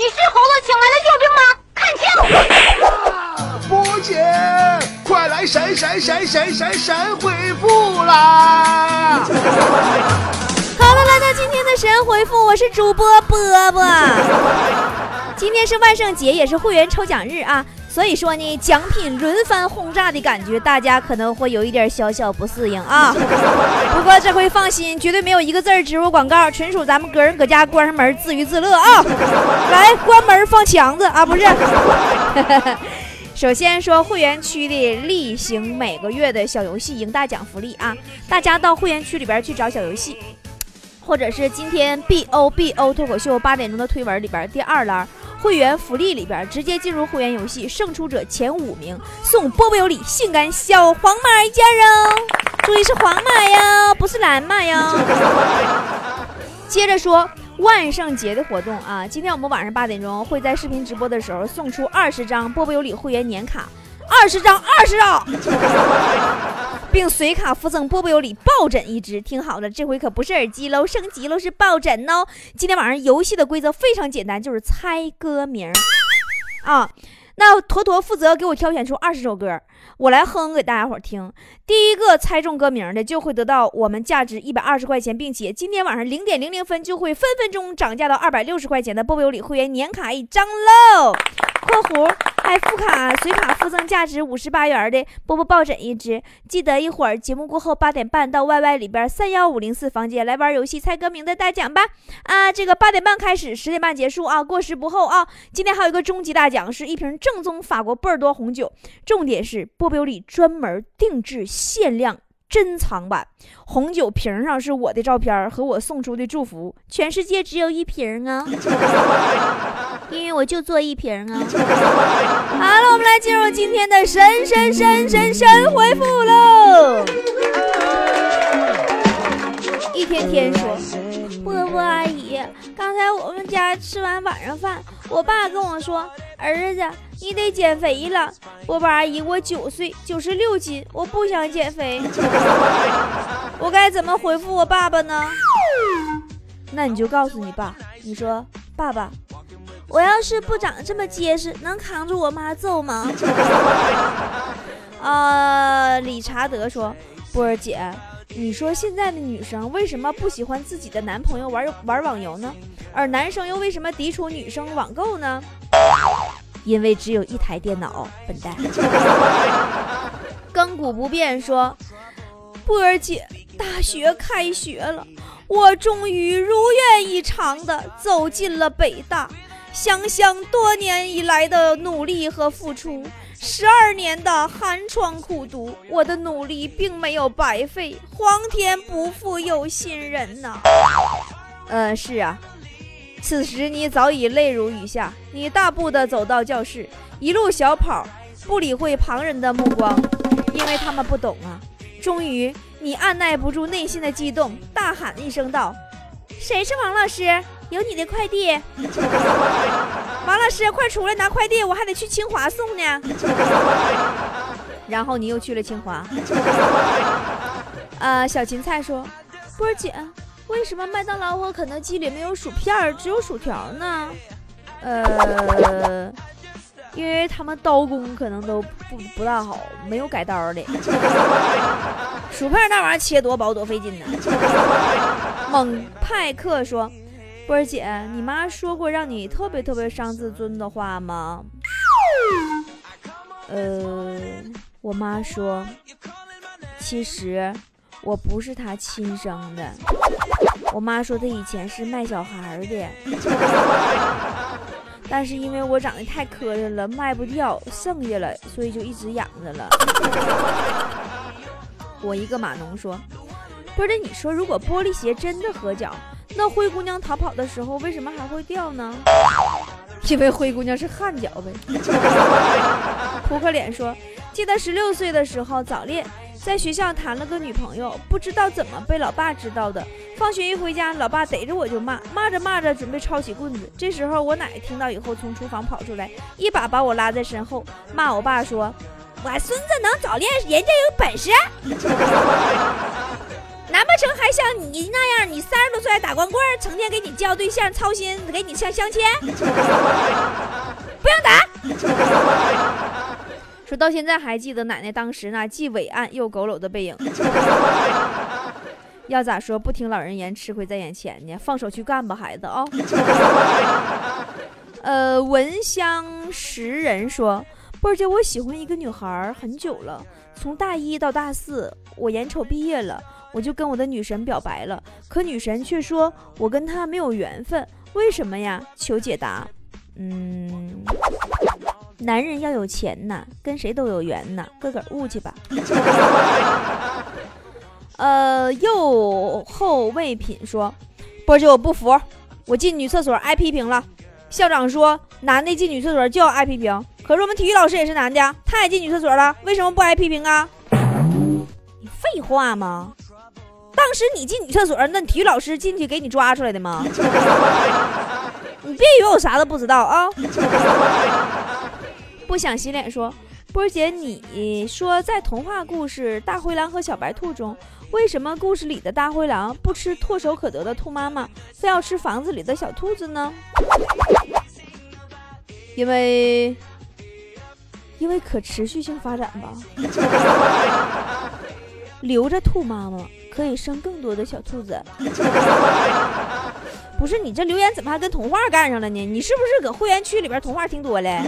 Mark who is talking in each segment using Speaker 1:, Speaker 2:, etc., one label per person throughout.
Speaker 1: 你是猴子请来的救兵吗？看
Speaker 2: 清！波姐，快来神神神神神神回复啦！
Speaker 3: 好了，来到今天的神回复，我是主播波波。今天是万圣节，也是会员抽奖日啊。所以说呢，奖品轮番轰炸的感觉，大家可能会有一点小小不适应啊。不过这回放心，绝对没有一个字植入广告，纯属咱们个人搁家关上门自娱自乐啊。来，关门放墙子啊，不是。首先说会员区的例行每个月的小游戏赢大奖福利啊，大家到会员区里边去找小游戏，或者是今天 B O B O 脱口秀八点钟的推文里边第二栏。会员福利里边，直接进入会员游戏，胜出者前五名送波波有礼性感小黄马一件哦，注意是黄马呀，不是蓝马呀。接着说万圣节的活动啊，今天我们晚上八点钟会在视频直播的时候送出二十张波波有礼会员年卡，二十张，二十张。并随卡附赠波波有礼抱枕一只，听好了，这回可不是耳机喽，升级喽，是抱枕哦。今天晚上游戏的规则非常简单，就是猜歌名啊。那坨坨负责给我挑选出二十首歌，我来哼给大家伙听。第一个猜中歌名的，就会得到我们价值一百二十块钱，并且今天晚上零点零零分就会分分钟涨价到二百六十块钱的波波有礼会员年卡一张喽。括弧还附卡随卡附赠价值五十八元的波波抱枕一只，记得一会儿节目过后八点半到 YY 里边三幺五零四房间来玩游戏猜歌名的大奖吧！啊，这个八点半开始，十点半结束啊，过时不候啊！今天还有一个终极大奖，是一瓶正宗法国波尔多红酒，重点是波波里专门定制限量。珍藏版红酒瓶上是我的照片和我送出的祝福，全世界只有一瓶啊，因为我就做一瓶啊。好了，我们来进入今天的神神神神神回复喽。一天天说，波波阿姨，刚才我们家吃完晚上饭，我爸跟我说，儿子。你得减肥了，波波阿姨，我九岁，九十六斤，我不想减肥，我该怎么回复我爸爸呢？那你就告诉你爸，你说爸爸，我要是不长这么结实，能扛住我妈揍吗？啊，理查德说，波儿姐，你说现在的女生为什么不喜欢自己的男朋友玩玩网游呢？而男生又为什么抵触女生网购呢？因为只有一台电脑，笨蛋。亘古不变说，波儿姐，大学开学了，我终于如愿以偿的走进了北大。想想多年以来的努力和付出，十二年的寒窗苦读，我的努力并没有白费。皇天不负有心人呐。呃，是啊。此时你早已泪如雨下，你大步的走到教室，一路小跑，不理会旁人的目光，因为他们不懂啊。终于，你按耐不住内心的激动，大喊一声道：“谁是王老师？有你的快递！王老师，快出来拿快递，我还得去清华送呢。”然后你又去了清华。呃，小芹菜说：“波儿姐。”为什么麦当劳和肯德基里没有薯片，只有薯条呢？呃，因为他们刀工可能都不不大好，没有改刀的。薯片那玩意儿切多薄多费劲呢。猛派克说：“波儿姐，你妈说过让你特别特别伤自尊的话吗？”呃，我妈说，其实。我不是她亲生的，我妈说她以前是卖小孩的，但是因为我长得太磕碜了，卖不掉，剩下了，所以就一直养着了。我一个码农说，不是你说，如果玻璃鞋真的合脚，那灰姑娘逃跑的时候为什么还会掉呢？因为灰姑娘是汗脚呗。扑克脸说，记得十六岁的时候早恋。在学校谈了个女朋友，不知道怎么被老爸知道的。放学一回家，老爸逮着我就骂，骂着骂着准备抄起棍子。这时候我奶听到以后，从厨房跑出来，一把把我拉在身后，骂我爸说：“我孙子能早恋，人家有本事，难不成还像你那样，你三十多岁还打光棍，成天给你交对象操心，给你相相亲，不用打。说到现在还记得奶奶当时那既伟岸又佝偻的背影。要咋说？不听老人言，吃亏在眼前呢。放手去干吧，孩子啊！呃，闻香识人说，波儿姐，我喜欢一个女孩很久了，从大一到大四，我眼瞅毕业了，我就跟我的女神表白了，可女神却说我跟她没有缘分，为什么呀？求解答。嗯，男人要有钱呐，跟谁都有缘呐，自个悟去吧。呃，右后卫品说：“波姐，我不服，我进女厕所挨批评了。校长说，男的进女厕所就要挨批评。可是我们体育老师也是男的，他也进女厕所了，为什么不挨批评啊？你废话吗？当时你进女厕所，那体育老师进去给你抓出来的吗？你别以为我啥都不知道啊！不想洗脸说，波姐，你说在童话故事《大灰狼和小白兔》中。”为什么故事里的大灰狼不吃唾手可得的兔妈妈，非要吃房子里的小兔子呢？因为，因为可持续性发展吧。留着兔妈妈可以生更多的小兔子。不是你这留言怎么还跟童话干上了呢？你是不是搁会员区里边童话听多了？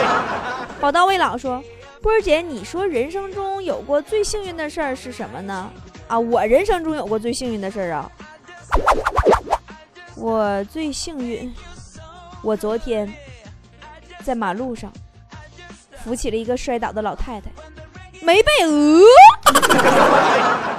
Speaker 3: 宝刀未老说。波儿姐，你说人生中有过最幸运的事儿是什么呢？啊，我人生中有过最幸运的事儿啊，我最幸运，我昨天在马路上扶起了一个摔倒的老太太，没被讹。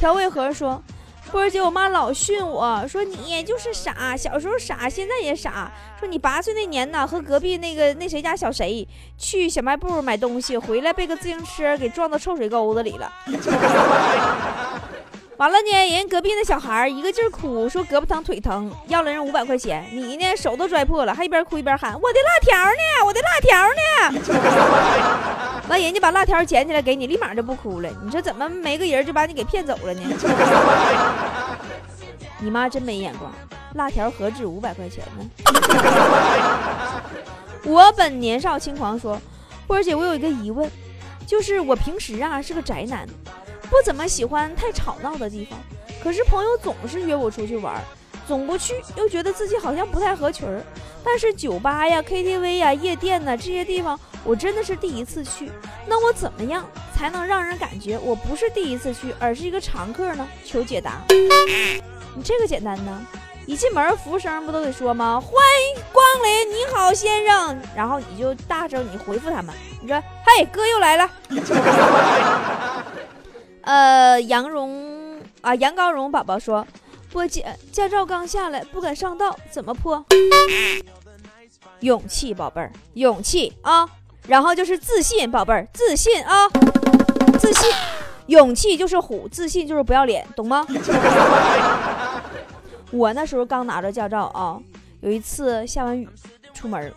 Speaker 3: 调味盒说。波儿姐，我妈老训我说你就是傻，小时候傻，现在也傻。说你八岁那年呢，和隔壁那个那谁家小谁去小卖部买东西，回来被个自行车给撞到臭水沟子里了。完了呢，人隔壁那小孩一个劲儿哭，说胳膊疼腿疼，要了人五百块钱。你呢，手都拽破了，还一边哭一边喊我的辣条呢，我的辣条呢。完，人家把辣条捡起来给你，立马就不哭了。你说怎么没个人就把你给骗走了呢？你妈真没眼光，辣条何止五百块钱呢？我本年少轻狂说，波儿姐，我有一个疑问，就是我平时啊是个宅男。不怎么喜欢太吵闹的地方，可是朋友总是约我出去玩，总不去又觉得自己好像不太合群儿。但是酒吧呀、KTV 呀、夜店呐这些地方，我真的是第一次去。那我怎么样才能让人感觉我不是第一次去，而是一个常客呢？求解答。你这个简单呢，一进门服务生不都得说吗？欢迎光临，你好先生。然后你就大声你回复他们，你说：“嘿，哥又来了。” 呃，杨蓉啊，杨高荣宝宝说：“波姐，驾照刚下来，不敢上道，怎么破？勇气，宝贝儿，勇气啊！然后就是自信，宝贝儿，自信啊，自信，勇气就是虎，自信就是不要脸，懂吗？我那时候刚拿着驾照啊，有一次下完雨出门，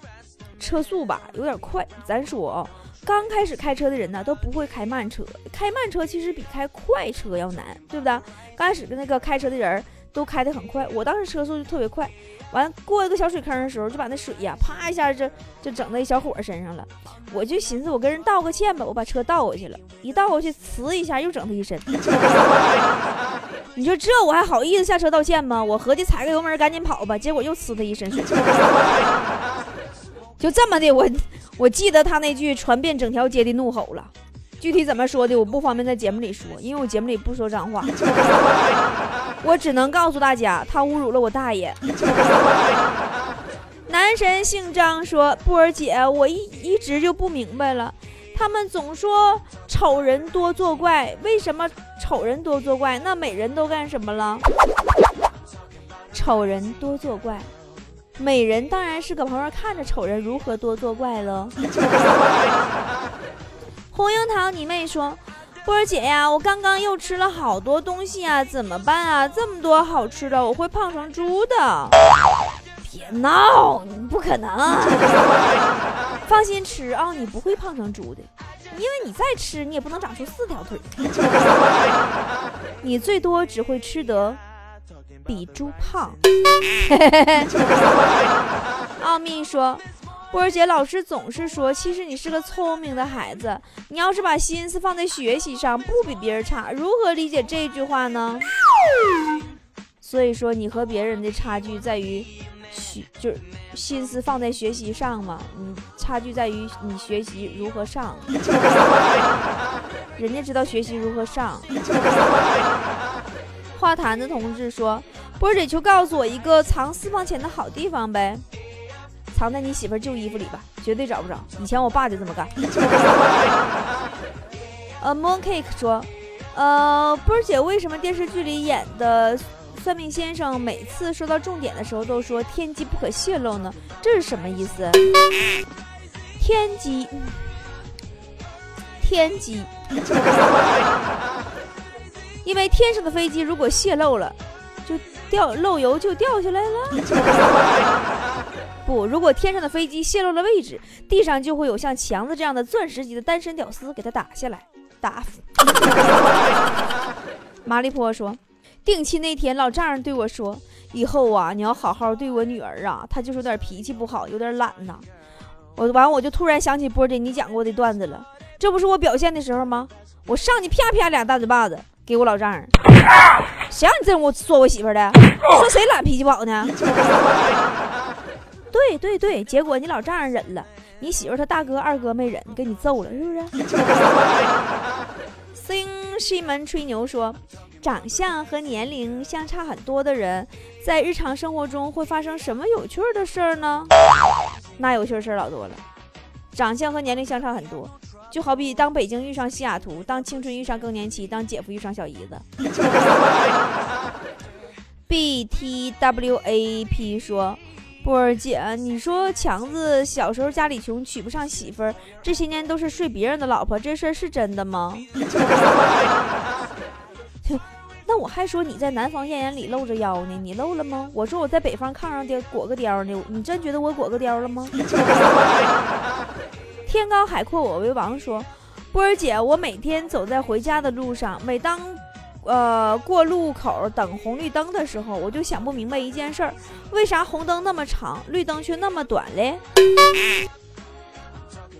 Speaker 3: 车速吧有点快，咱说啊。”刚开始开车的人呢，都不会开慢车。开慢车其实比开快车要难，对不对？刚开始的那个开车的人都开得很快，我当时车速就特别快。完过一个小水坑的时候，就把那水呀，啪一下就就整到一小伙身上了。我就寻思，我跟人道个歉吧，我把车倒过去了，一倒过去，呲一下又整他一身。你说这我还好意思下车道歉吗？我合计踩个油门赶紧跑吧，结果又呲他一身水。就这么的，我我记得他那句传遍整条街的怒吼了，具体怎么说的我不方便在节目里说，因为我节目里不说脏话，我只能告诉大家，他侮辱了我大爷。男神姓张说：“波儿姐，我一一直就不明白了，他们总说丑人多作怪，为什么丑人多作怪？那美人都干什么了？丑人多作怪。”美人当然是搁旁边看着丑人如何多作怪了。红樱桃，你妹说，波儿姐呀，我刚刚又吃了好多东西啊，怎么办啊？这么多好吃的，我会胖成猪的。别闹，不可能。放心吃啊，你不会胖成猪的，因为你再吃，你也不能长出四条腿。你最多只会吃得比猪 胖。奥秘说，波儿姐老师总是说，其实你是个聪明的孩子，你要是把心思放在学习上，不比别人差。如何理解这句话呢？所以说，你和别人的差距在于学，就是心思放在学习上嘛。你差距在于你学习如何上，人家知道学习如何上。花坛的同志说：“波姐，求告诉我一个藏私房钱的好地方呗。”藏在你媳妇旧衣服里吧，绝对找不着。以前我爸就这么干。呃，Mooncake 说，呃，波姐，为什么电视剧里演的算命先生每次说到重点的时候都说天机不可泄露呢？这是什么意思？天机，天机，因为天上的飞机如果泄露了，就掉漏油就掉下来了。不，如果天上的飞机泄露了位置，地上就会有像强子这样的钻石级的单身屌丝给他打下来。打死。马利坡说，定期那天，老丈人对我说：“以后啊，你要好好对我女儿啊，她就是有点脾气不好，有点懒呐。”我完，我就突然想起波姐你讲过的段子了，这不是我表现的时候吗？我上去啪啪俩大嘴巴子给我老丈人。谁让你这么说我媳妇的？说谁懒脾气不好呢？对对对，结果你老丈人忍了，你媳妇她大哥二哥没忍，给你揍了，是不是？星西门吹牛说，长相和年龄相差很多的人，在日常生活中会发生什么有趣的事儿呢？那有趣事儿老多了，长相和年龄相差很多，就好比当北京遇上西雅图，当青春遇上更年期，当姐夫遇上小姨子。B T W A P 说。波儿姐，你说强子小时候家里穷，娶不上媳妇儿，这些年都是睡别人的老婆，这事儿是真的吗？那我还说你在南方艳阳里露着腰呢，你露了吗？我说我在北方炕上貂裹个貂呢，你真觉得我裹个貂了吗？天高海阔我为王说，波儿姐，我每天走在回家的路上，每当。呃，过路口等红绿灯的时候，我就想不明白一件事儿：为啥红灯那么长，绿灯却那么短嘞？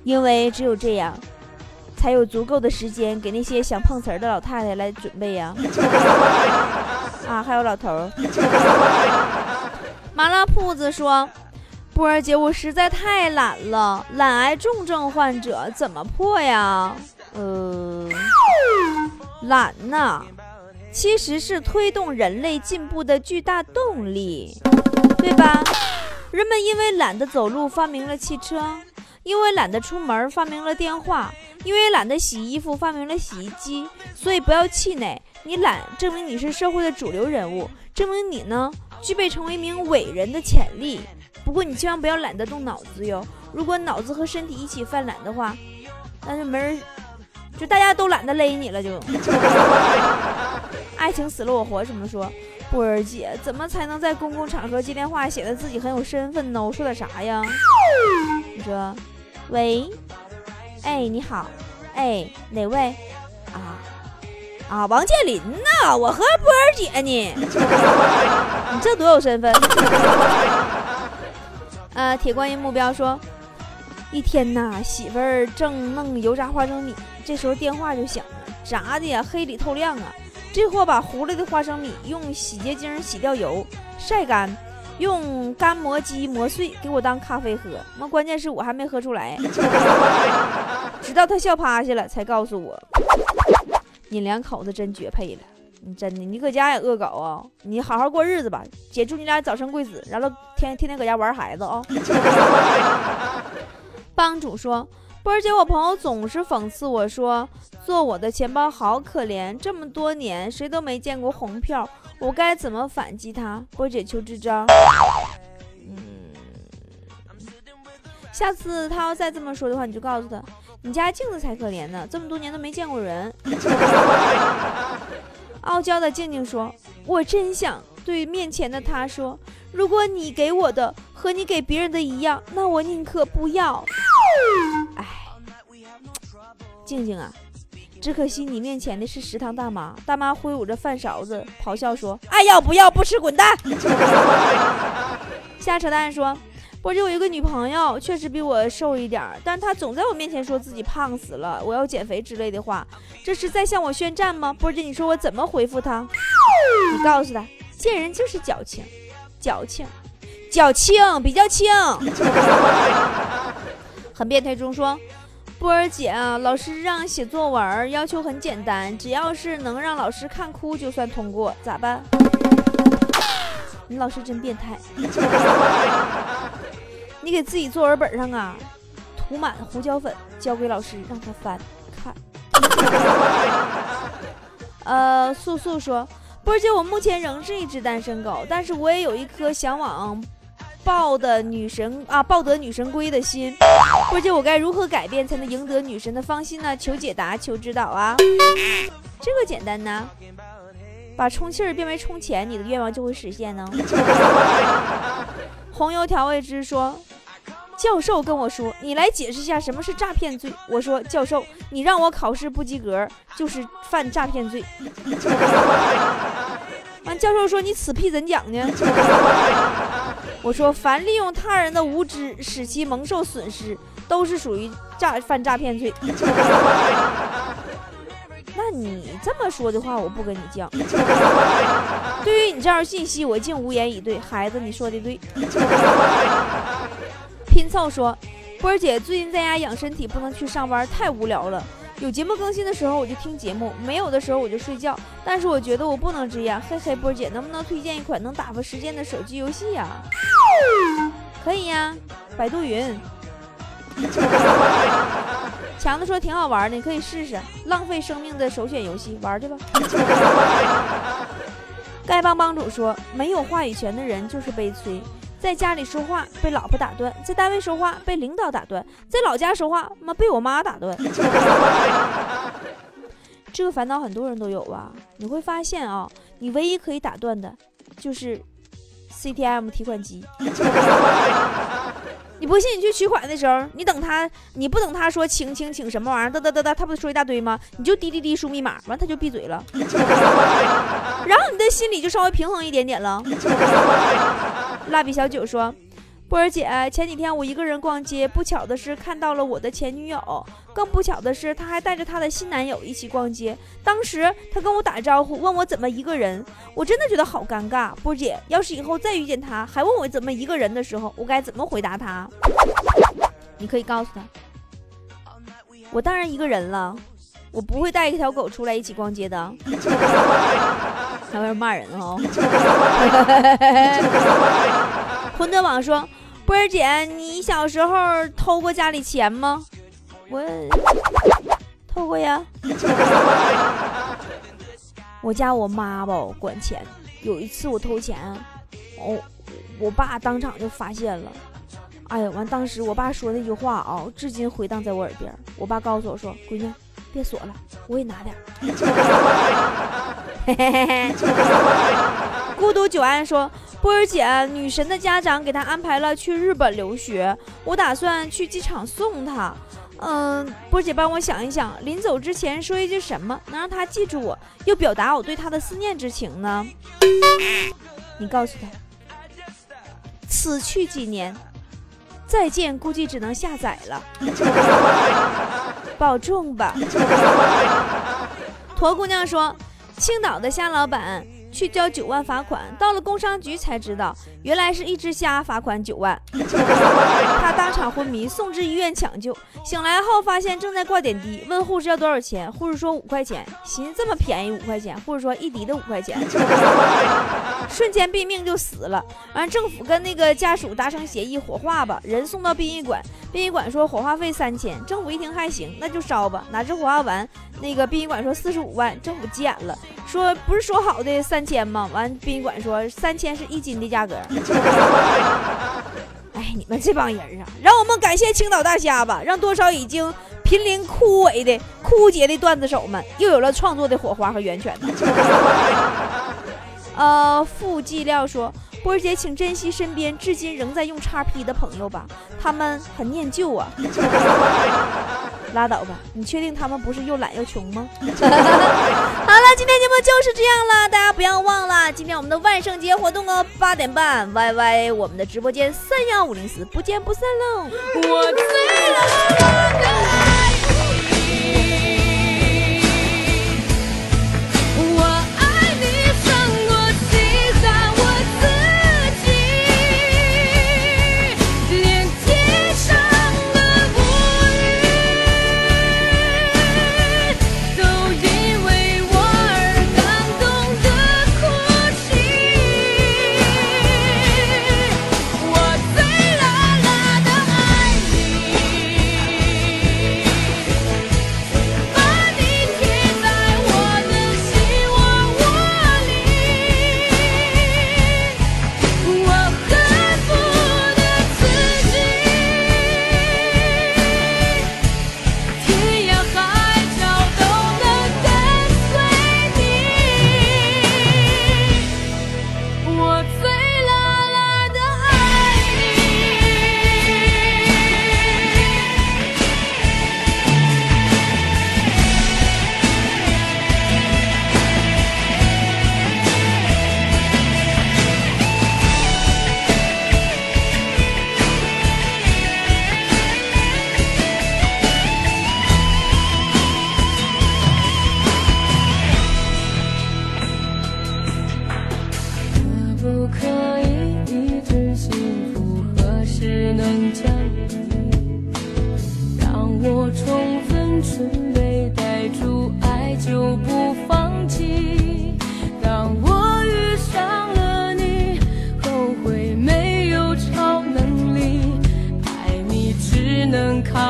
Speaker 3: 因为只有这样，才有足够的时间给那些想碰瓷儿的老太太来准备呀。啊，还有老头儿。麻辣铺子说：“波儿姐，我实在太懒了，懒癌重症患者怎么破呀？呃，懒呐。”其实是推动人类进步的巨大动力，对吧？人们因为懒得走路发明了汽车，因为懒得出门发明了电话，因为懒得洗衣服发明了洗衣机。所以不要气馁，你懒证明你是社会的主流人物，证明你呢具备成为一名伟人的潜力。不过你千万不要懒得动脑子哟，如果脑子和身体一起犯懒的话，那就没人，就大家都懒得勒你了就。爱情死了我活，怎么说？波儿姐，怎么才能在公共场合接电话显得自己很有身份呢？我说点啥呀？你说，喂，哎，你好，哎，哪位？啊啊，王健林呐，我和波儿姐呢。你这多有身份？呃，铁观音目标说，一天呐，媳妇儿正弄油炸花生米，这时候电话就响了，炸的呀，黑里透亮啊。这货把糊了的花生米用洗洁精洗掉油，晒干，用干磨机磨碎，给我当咖啡喝。那关键是我还没喝出来，直到他笑趴下了，才告诉我，你两口子真绝配了。你真的，你搁家也恶搞啊？你好好过日子吧，姐祝你俩早生贵子，然后天天天搁家玩孩子啊。帮主说。波儿姐，我朋友总是讽刺我说，做我的钱包好可怜，这么多年谁都没见过红票，我该怎么反击他？波儿姐求支招。嗯，下次他要再这么说的话，你就告诉他，你家镜子才可怜呢，这么多年都没见过人。傲娇的静静说，我真想对面前的他说，如果你给我的和你给别人的一样，那我宁可不要。哎，静静啊，只可惜你面前的是食堂大妈，大妈挥舞着饭勺子，咆哮说：“爱要不要，不吃滚蛋！”瞎扯淡说。波姐，我一个女朋友确实比我瘦一点，但她总在我面前说自己胖死了，我要减肥之类的话，这是在向我宣战吗？波姐，你说我怎么回复她？你告诉她，见人就是矫情，矫情，矫情，比较轻。很变态中说，波儿姐啊，老师让写作文，要求很简单，只要是能让老师看哭就算通过，咋办？你老师真变态。你给自己作文本上啊涂满胡椒粉，交给老师让他翻看。呃，素素说，波姐，我目前仍是一只单身狗，但是我也有一颗想往抱的女神啊抱得女神归的心。波姐，我该如何改变才能赢得女神的芳心呢？求解答，求指导啊！这个简单呢，把充气儿变为充钱，你的愿望就会实现呢。红油调味汁说。教授跟我说：“你来解释一下什么是诈骗罪。”我说：“教授，你让我考试不及格就是犯诈骗罪。” 完，教授说：“你此屁怎讲呢？” 我说：“凡利用他人的无知使其蒙受损失，都是属于诈犯诈骗罪。” 那你这么说的话，我不跟你犟。对于你这样信息，我竟无言以对。孩子，你说的对。拼凑说：“波儿姐最近在家养身体，不能去上班，太无聊了。有节目更新的时候我就听节目，没有的时候我就睡觉。但是我觉得我不能这样，嘿嘿，波儿姐能不能推荐一款能打发时间的手机游戏呀？可以呀，百度云。强子说挺好玩的，你可以试试。浪费生命的首选游戏，玩去吧。丐帮帮主说：没有话语权的人就是悲催。”在家里说话被老婆打断，在单位说话被领导打断，在老家说话妈被我妈打断。这个烦恼很多人都有吧？你会发现啊，你唯一可以打断的，就是 CTM 提款机。你不信？你去取款的时候，你等他，你不等他说请请请什么玩意儿，哒哒哒哒，他不说一大堆吗？你就滴滴滴输密码，完他就闭嘴了，然后你的心里就稍微平衡一点点了。蜡笔小九说。波儿姐，前几天我一个人逛街，不巧的是看到了我的前女友，更不巧的是，她还带着她的新男友一起逛街。当时她跟我打招呼，问我怎么一个人，我真的觉得好尴尬。波儿姐，要是以后再遇见她，还问我怎么一个人的时候，我该怎么回答她？你可以告诉她，我当然一个人了，我不会带一条狗出来一起逛街的。还会骂人哦。混沌网说。波儿姐，你小时候偷过家里钱吗？我偷过呀。我家我妈吧管钱，有一次我偷钱，哦，我爸当场就发现了。哎呀，完当时我爸说那句话啊，至今回荡在我耳边。我爸告诉我说：“闺女，别锁了，我也拿点。”孤独久安说。波儿姐，女神的家长给她安排了去日本留学，我打算去机场送她。嗯，波儿姐帮我想一想，临走之前说一句什么，能让她记住我，又表达我对她的思念之情呢？你告诉她，此去几年，再见估计只能下载了。保重吧。驼姑娘说，青岛的虾老板。去交九万罚款，到了工商局才知道，原来是一只虾罚款九万。他当场昏迷，送至医院抢救。醒来后发现正在挂点滴，问护士要多少钱，护士说五块钱。寻思这么便宜五块钱，护士说一滴的五块钱，瞬间毙命就死了。完，政府跟那个家属达成协议，火化吧，人送到殡仪馆。殡仪馆说火化费三千，政府一听还行，那就烧吧。哪知火化完，那个殡仪馆说四十五万，政府急眼了，说不是说好的三。千吗？完，殡仪馆说三千是一斤的价格。哎，你们这帮人啊，让我们感谢青岛大虾吧，让多少已经濒临枯萎的枯竭的段子手们又有了创作的火花和源泉呢。呃，傅继料说，波儿姐，请珍惜身边至今仍在用叉 P 的朋友吧，他们很念旧啊。拉倒吧，你确定他们不是又懒又穷吗？好了，今天节目就是这样了，大家不要忘了，今天我们的万圣节活动哦，八点半，Y Y 我们的直播间三幺五零四，不见不散喽。我醉了。
Speaker 4: 能看。